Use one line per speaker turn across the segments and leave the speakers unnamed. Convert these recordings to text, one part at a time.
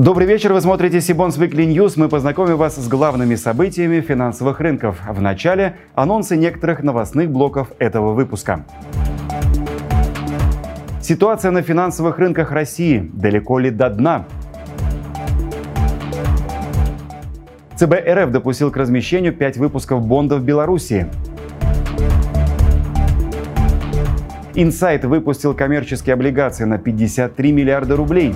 Добрый вечер, вы смотрите Сибонс Weekly News. Мы познакомим вас с главными событиями финансовых рынков. В начале анонсы некоторых новостных блоков этого выпуска. Ситуация на финансовых рынках России. Далеко ли до дна? ЦБ РФ допустил к размещению 5 выпусков бондов Беларуси. Инсайт выпустил коммерческие облигации на 53 миллиарда рублей.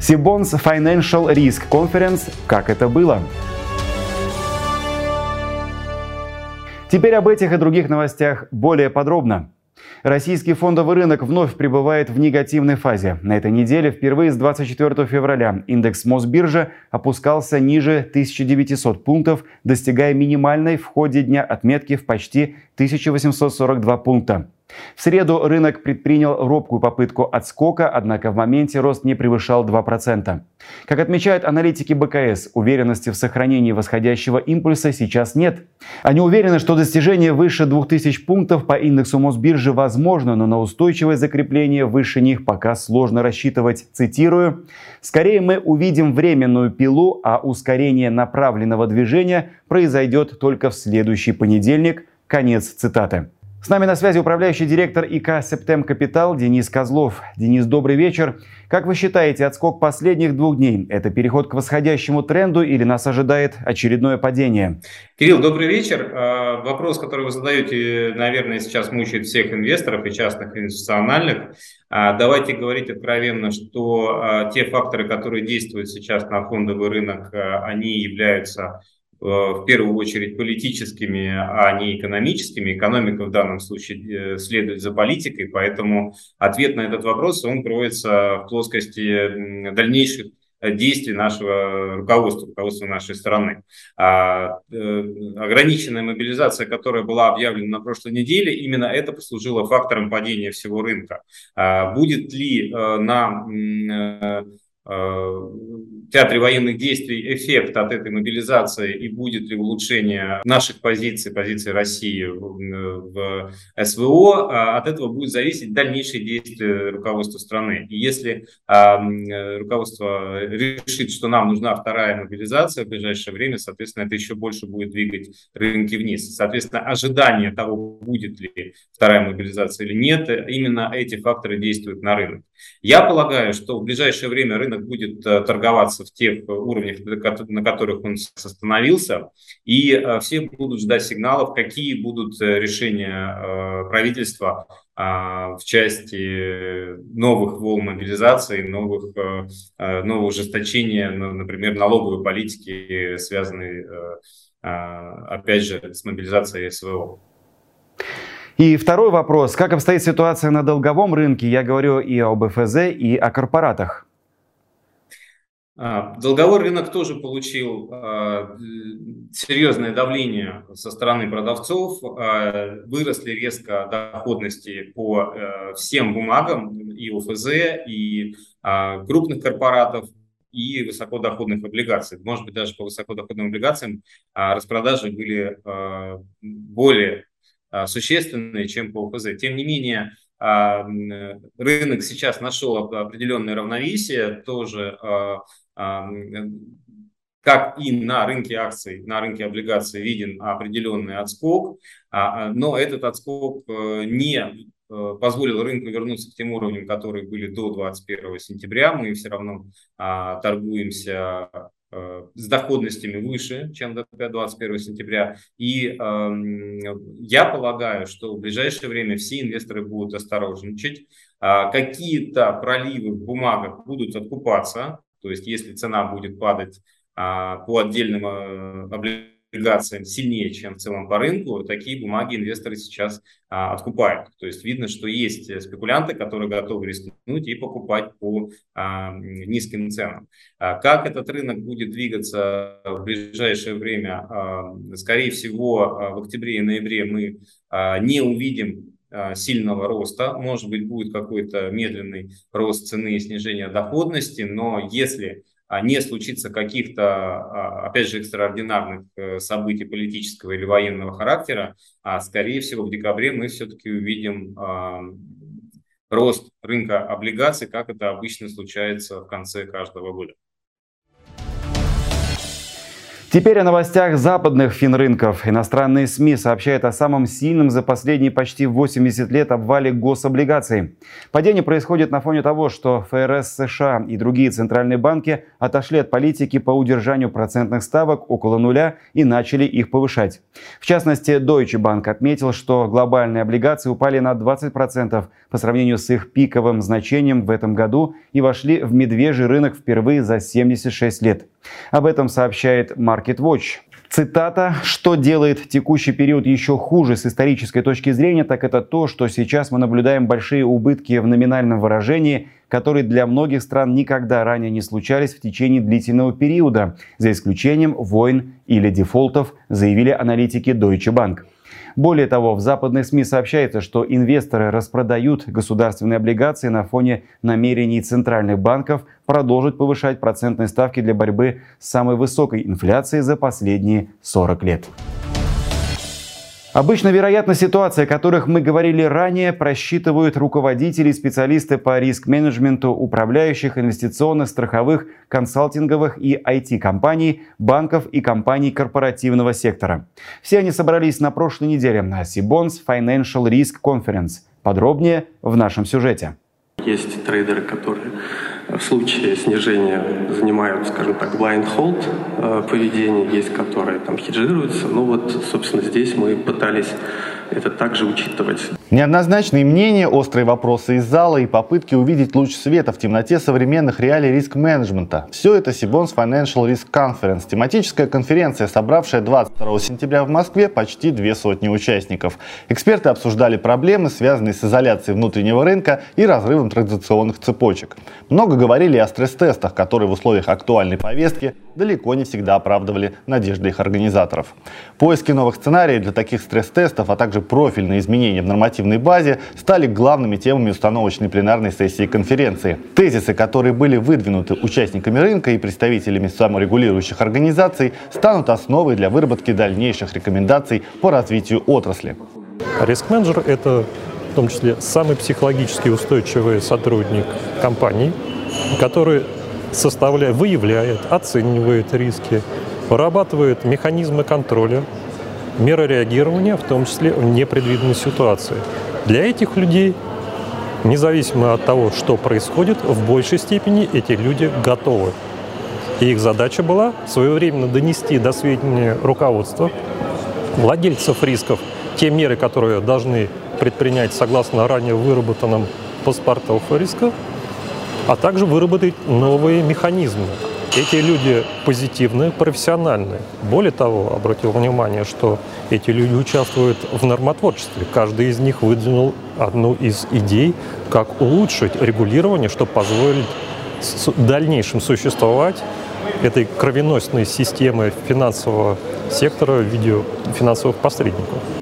Сибонс Financial Risk Conference «Как это было?». Теперь об этих и других новостях более подробно. Российский фондовый рынок вновь пребывает в негативной фазе. На этой неделе впервые с 24 февраля индекс Мосбиржи опускался ниже 1900 пунктов, достигая минимальной в ходе дня отметки в почти 1842 пункта. В среду рынок предпринял робкую попытку отскока, однако в моменте рост не превышал 2%. Как отмечают аналитики БКС, уверенности в сохранении восходящего импульса сейчас нет. Они уверены, что достижение выше 2000 пунктов по индексу Мосбиржи возможно, но на устойчивое закрепление выше них пока сложно рассчитывать. Цитирую, «Скорее мы увидим временную пилу, а ускорение направленного движения произойдет только в следующий понедельник». Конец цитаты. С нами на связи управляющий директор ИК «Септем Капитал» Денис Козлов. Денис, добрый вечер. Как вы считаете, отскок последних двух дней – это переход к восходящему тренду или нас ожидает очередное падение?
Кирилл, добрый вечер. А, вопрос, который вы задаете, наверное, сейчас мучает всех инвесторов и частных инвестициональных. А, давайте говорить откровенно, что а, те факторы, которые действуют сейчас на фондовый рынок, они являются в первую очередь политическими, а не экономическими. Экономика в данном случае э, следует за политикой, поэтому ответ на этот вопрос, он кроется в плоскости дальнейших действий нашего руководства, руководства нашей страны. А, э, ограниченная мобилизация, которая была объявлена на прошлой неделе, именно это послужило фактором падения всего рынка. А, будет ли э, на э, Э, театре военных действий эффект от этой мобилизации и будет ли улучшение наших позиций, позиций России в СВО, а от этого будет зависеть дальнейшие действия руководства страны. И если руководство решит, что нам нужна вторая мобилизация в ближайшее время, соответственно, это еще больше будет двигать рынки вниз. Соответственно, ожидание того, будет ли вторая мобилизация или нет, именно эти факторы действуют на рынок. Я полагаю, что в ближайшее время рынок будет э, торговаться в тех уровнях, на которых он остановился, и э, все будут ждать сигналов, какие будут э, решения правительства а, в части новых волн мобилизации, новых, нового ужесточения, например, налоговой политики, связанной, опять же, с мобилизацией СВО.
И второй вопрос. Как обстоит ситуация на долговом рынке? Я говорю и об ФЗ, и о корпоратах.
А, долговой рынок тоже получил а, серьезное давление со стороны продавцов. А, выросли резко доходности по э, всем бумагам и ОФЗ, и крупных корпоратов, и высокодоходных облигаций. Может быть, даже по высокодоходным облигациям распродажи были более существенные, чем по ОФЗ. Тем не менее, а, рынок сейчас нашел определенное равновесие, тоже а, как и на рынке акций, на рынке облигаций виден определенный отскок, но этот отскок э, не э, позволил рынку вернуться к тем уровням, которые были до 21 сентября. Мы все равно торгуемся Э, с доходностями выше, чем до 21 сентября. И э, я полагаю, что в ближайшее время все инвесторы будут осторожничать. Э, какие-то проливы в бумагах будут откупаться. То есть, если цена будет падать э, по отдельным э, облигациям, облигациям сильнее, чем в целом по рынку, такие бумаги инвесторы сейчас а, откупают. То есть видно, что есть спекулянты, которые готовы рискнуть и покупать по а, низким ценам. А, как этот рынок будет двигаться в ближайшее время? А, скорее всего, а, в октябре и ноябре мы а, не увидим а, сильного роста. Может быть, будет какой-то медленный рост цены и снижение доходности, но если не случится каких-то, а, опять же, экстраординарных э, событий политического или военного характера, а скорее всего в декабре мы все-таки увидим рост рынка облигаций, как это обычно случается в конце каждого года.
Теперь о новостях западных финрынков. Иностранные СМИ сообщают о самом сильном за последние почти 80 лет обвале гособлигаций. Падение происходит на фоне того, что ФРС США и другие центральные банки отошли от политики по удержанию процентных ставок около нуля и начали их повышать. В частности, Deutsche Bank отметил, что глобальные облигации упали на 20% по сравнению с их пиковым значением в этом году и вошли в медвежий рынок впервые за 76 лет. Об этом сообщает Market Watch. Цитата. «Что делает текущий период еще хуже с исторической точки зрения, так это то, что сейчас мы наблюдаем большие убытки в номинальном выражении, которые для многих стран никогда ранее не случались в течение длительного периода, за исключением войн или дефолтов», заявили аналитики Deutsche Bank. Более того, в западных СМИ сообщается, что инвесторы распродают государственные облигации на фоне намерений центральных банков продолжить повышать процентные ставки для борьбы с самой высокой инфляцией за последние 40 лет. Обычно вероятность ситуации, о которых мы говорили ранее, просчитывают руководители и специалисты по риск-менеджменту управляющих инвестиционных, страховых, консалтинговых и IT-компаний, банков и компаний корпоративного сектора. Все они собрались на прошлой неделе на Sibons Financial Risk Conference. Подробнее в нашем сюжете.
Есть трейдеры, которые в случае снижения занимают, скажем так, blind hold э, поведение, есть которые там хеджируются. Ну вот, собственно, здесь мы пытались это также учитывать.
Неоднозначные мнения, острые вопросы из зала и попытки увидеть луч света в темноте современных реалий риск-менеджмента. Все это Сибонс Financial Risk Conference, тематическая конференция, собравшая 22 сентября в Москве почти две сотни участников. Эксперты обсуждали проблемы, связанные с изоляцией внутреннего рынка и разрывом традиционных цепочек. Много говорили о стресс-тестах, которые в условиях актуальной повестки далеко не всегда оправдывали надежды их организаторов. Поиски новых сценариев для таких стресс-тестов, а также профильные изменения в нормативной базе стали главными темами установочной пленарной сессии конференции. Тезисы, которые были выдвинуты участниками рынка и представителями саморегулирующих организаций, станут основой для выработки дальнейших рекомендаций по развитию отрасли.
Риск-менеджер – это в том числе самый психологически устойчивый сотрудник компании, который составляет, выявляет, оценивает риски, вырабатывает механизмы контроля, меры реагирования, в том числе в непредвиденной ситуации. Для этих людей, независимо от того, что происходит, в большей степени эти люди готовы. И их задача была своевременно донести до сведения руководства, владельцев рисков, те меры, которые должны предпринять согласно ранее выработанным паспортов риска, а также выработать новые механизмы. Эти люди позитивные, профессиональные. Более того, обратил внимание, что эти люди участвуют в нормотворчестве. Каждый из них выдвинул одну из идей, как улучшить регулирование, чтобы позволить дальнейшем существовать этой кровеносной системы финансового сектора в виде финансовых посредников.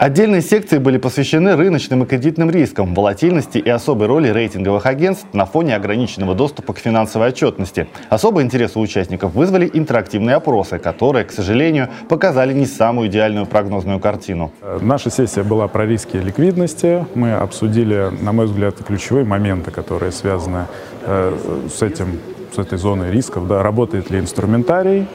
Отдельные секции были посвящены рыночным и кредитным рискам, волатильности и особой роли рейтинговых агентств на фоне ограниченного доступа к финансовой отчетности. Особый интерес у участников вызвали интерактивные опросы, которые, к сожалению, показали не самую идеальную прогнозную картину.
Наша сессия была про риски ликвидности. Мы обсудили, на мой взгляд, ключевые моменты, которые связаны э, с этим с этой зоной рисков, да, работает ли инструментарий,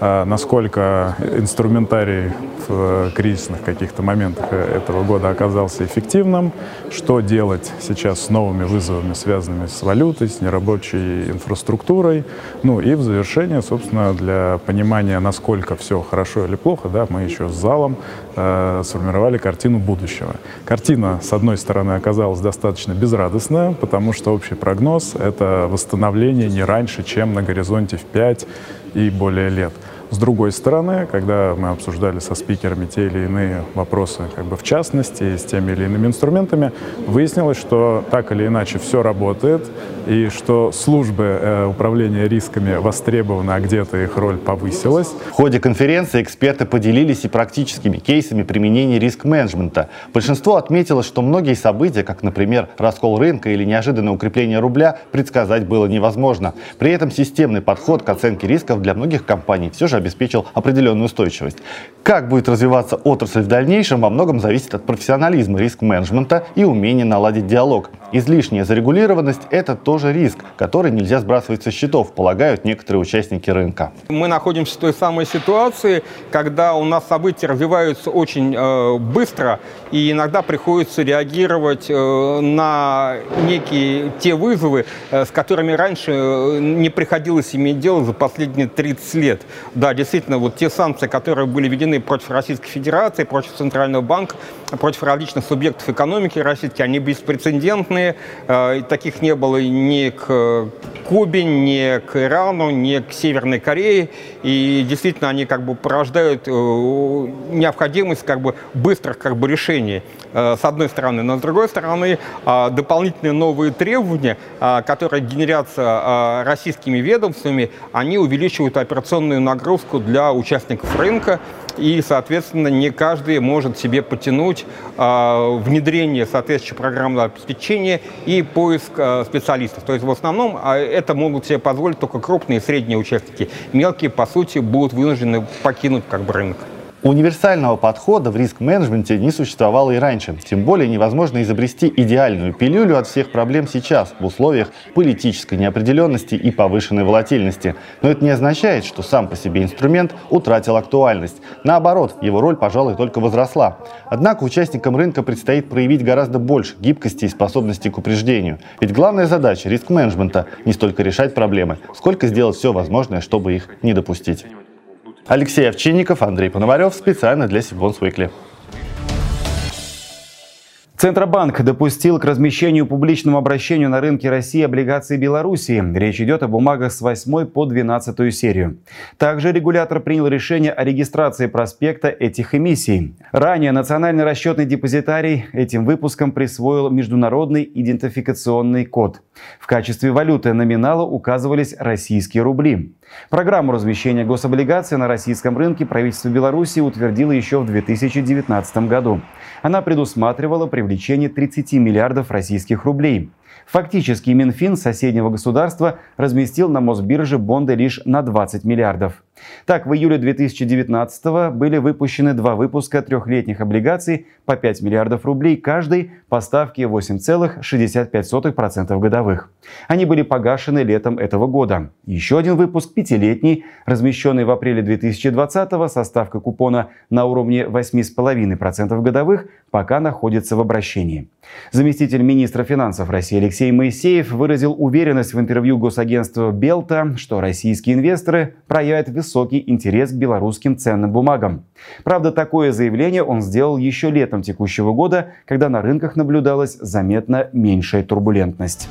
насколько инструментарий в кризисных каких-то моментах этого года оказался эффективным, что делать сейчас с новыми вызовами, связанными с валютой, с нерабочей инфраструктурой. Ну и в завершение, собственно, для понимания, насколько все хорошо или плохо, да, мы еще с залом э, сформировали картину будущего. Картина, с одной стороны, оказалась достаточно безрадостная, потому что общий прогноз — это восстановление не раньше, чем на горизонте в 5 и более лет. С другой стороны, когда мы обсуждали со спикерами те или иные вопросы, как бы в частности, с теми или иными инструментами, выяснилось, что так или иначе все работает, и что службы э, управления рисками востребованы, а где-то их роль повысилась.
В ходе конференции эксперты поделились и практическими кейсами применения риск-менеджмента. Большинство отметило, что многие события, как, например, раскол рынка или неожиданное укрепление рубля, предсказать было невозможно. При этом системный подход к оценке рисков для многих компаний все же обеспечил определенную устойчивость. Как будет развиваться отрасль в дальнейшем, во многом зависит от профессионализма риск-менеджмента и умения наладить диалог. Излишняя зарегулированность – это тоже риск, который нельзя сбрасывать со счетов, полагают некоторые участники рынка.
Мы находимся в той самой ситуации, когда у нас события развиваются очень э, быстро, и иногда приходится реагировать э, на некие те вызовы, э, с которыми раньше э, не приходилось иметь дело за последние 30 лет. Да, действительно, вот те санкции, которые были введены против Российской Федерации, против Центрального банка, против различных субъектов экономики российских, они беспрецедентные. Э, таких не было ни к Кубе, ни к Ирану, ни к Северной Корее. И действительно они как бы порождают э, необходимость как бы быстрых как бы решений э, с одной стороны. Но с другой стороны дополнительные новые требования, которые генерятся российскими ведомствами, они увеличивают операционную нагрузку для участников рынка и, соответственно, не каждый может себе потянуть э, внедрение соответствующей программного обеспечения и поиск э, специалистов. То есть в основном э, это могут себе позволить только крупные и средние участники. Мелкие, по сути, будут вынуждены покинуть как бы рынок.
Универсального подхода в риск-менеджменте не существовало и раньше. Тем более невозможно изобрести идеальную пилюлю от всех проблем сейчас, в условиях политической неопределенности и повышенной волатильности. Но это не означает, что сам по себе инструмент утратил актуальность. Наоборот, его роль, пожалуй, только возросла. Однако участникам рынка предстоит проявить гораздо больше гибкости и способности к упреждению. Ведь главная задача риск-менеджмента не столько решать проблемы, сколько сделать все возможное, чтобы их не допустить. Алексей Овчинников, Андрей Пономарев. Специально для Сибонс Уикли.
Центробанк допустил к размещению публичному обращению на рынке России облигаций Белоруссии. Речь идет о бумагах с 8 по 12 серию. Также регулятор принял решение о регистрации проспекта этих эмиссий. Ранее Национальный расчетный депозитарий этим выпуском присвоил международный идентификационный код. В качестве валюты номинала указывались российские рубли. Программу размещения гособлигаций на российском рынке правительство Беларуси утвердило еще в 2019 году. Она предусматривала привлечение 30 миллиардов российских рублей. Фактически Минфин соседнего государства разместил на Мосбирже бонды лишь на 20 миллиардов. Так, в июле 2019 были выпущены два выпуска трехлетних облигаций по 5 миллиардов рублей каждый по ставке 8,65% годовых. Они были погашены летом этого года. Еще один выпуск, пятилетний, размещенный в апреле 2020 со ставкой купона на уровне 8,5% годовых, пока находится в обращении. Заместитель министра финансов России Алексей Моисеев выразил уверенность в интервью госагентству Белта, что российские инвесторы проявят высокий интерес к белорусским ценным бумагам. Правда, такое заявление он сделал еще летом текущего года, когда на рынках наблюдалась заметно меньшая турбулентность.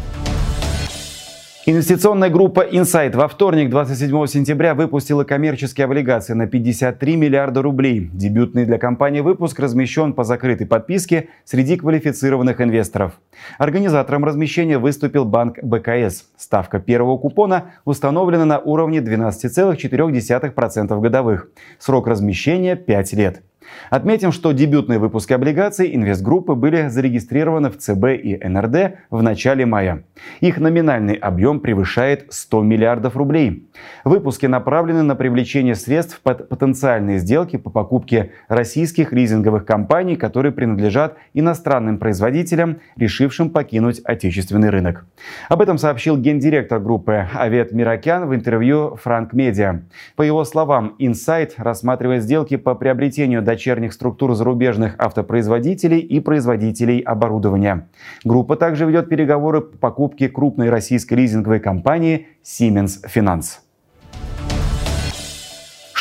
Инвестиционная группа Insight во вторник, 27 сентября, выпустила коммерческие облигации на 53 миллиарда рублей. Дебютный для компании выпуск размещен по закрытой подписке среди квалифицированных инвесторов. Организатором размещения выступил банк БКС. Ставка первого купона установлена на уровне 12,4% годовых. Срок размещения 5 лет. Отметим, что дебютные выпуски облигаций инвестгруппы были зарегистрированы в ЦБ и НРД в начале мая. Их номинальный объем превышает 100 миллиардов рублей. Выпуски направлены на привлечение средств под потенциальные сделки по покупке российских лизинговых компаний, которые принадлежат иностранным производителям, решившим покинуть отечественный рынок. Об этом сообщил гендиректор группы Авет Миракян в интервью Франк Медиа. По его словам, Insight рассматривает сделки по приобретению дочерних дочерних структур зарубежных автопроизводителей и производителей оборудования. Группа также ведет переговоры по покупке крупной российской лизинговой компании Siemens Finance.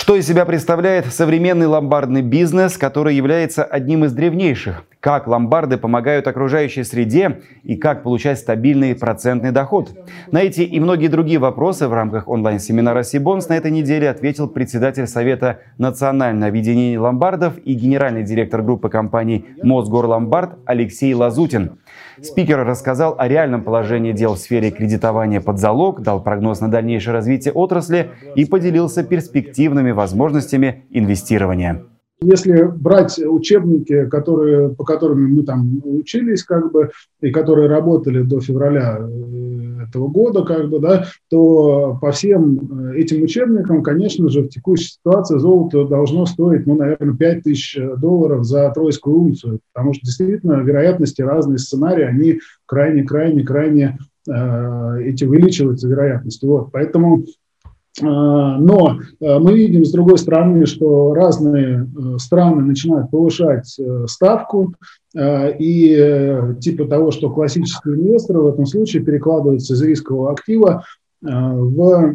Что из себя представляет современный ломбардный бизнес, который является одним из древнейших? Как ломбарды помогают окружающей среде и как получать стабильный процентный доход? На эти и многие другие вопросы в рамках онлайн-семинара Сибонс на этой неделе ответил председатель Совета национального объединения ломбардов и генеральный директор группы компаний Мосгорломбард Алексей Лазутин. Спикер рассказал о реальном положении дел в сфере кредитования под залог, дал прогноз на дальнейшее развитие отрасли и поделился перспективными возможностями инвестирования.
Если брать учебники, которые, по которым мы там учились, как бы, и которые работали до февраля этого года, как бы, да, то по всем этим учебникам, конечно же, в текущей ситуации золото должно стоить, ну, наверное, 5 тысяч долларов за тройскую унцию, потому что действительно вероятности разные сценарии, они крайне-крайне-крайне эти увеличиваются вероятности. Вот, поэтому но а, мы видим, с другой стороны, что разные э, страны начинают повышать э, ставку, а, и э, типа того, что классические инвесторы в этом случае перекладываются из рискового актива в,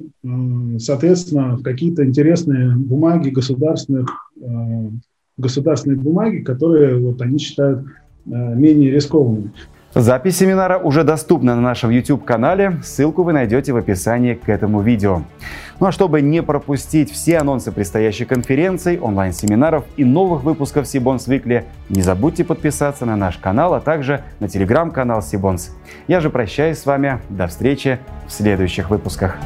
соответственно, какие-то интересные бумаги государственных, государственные бумаги, которые вот они считают менее рискованными.
Запись семинара уже доступна на нашем YouTube-канале, ссылку вы найдете в описании к этому видео. Ну а чтобы не пропустить все анонсы предстоящих конференций, онлайн-семинаров и новых выпусков Сибонс Викли, не забудьте подписаться на наш канал, а также на телеграм-канал Сибонс. Я же прощаюсь с вами, до встречи в следующих выпусках.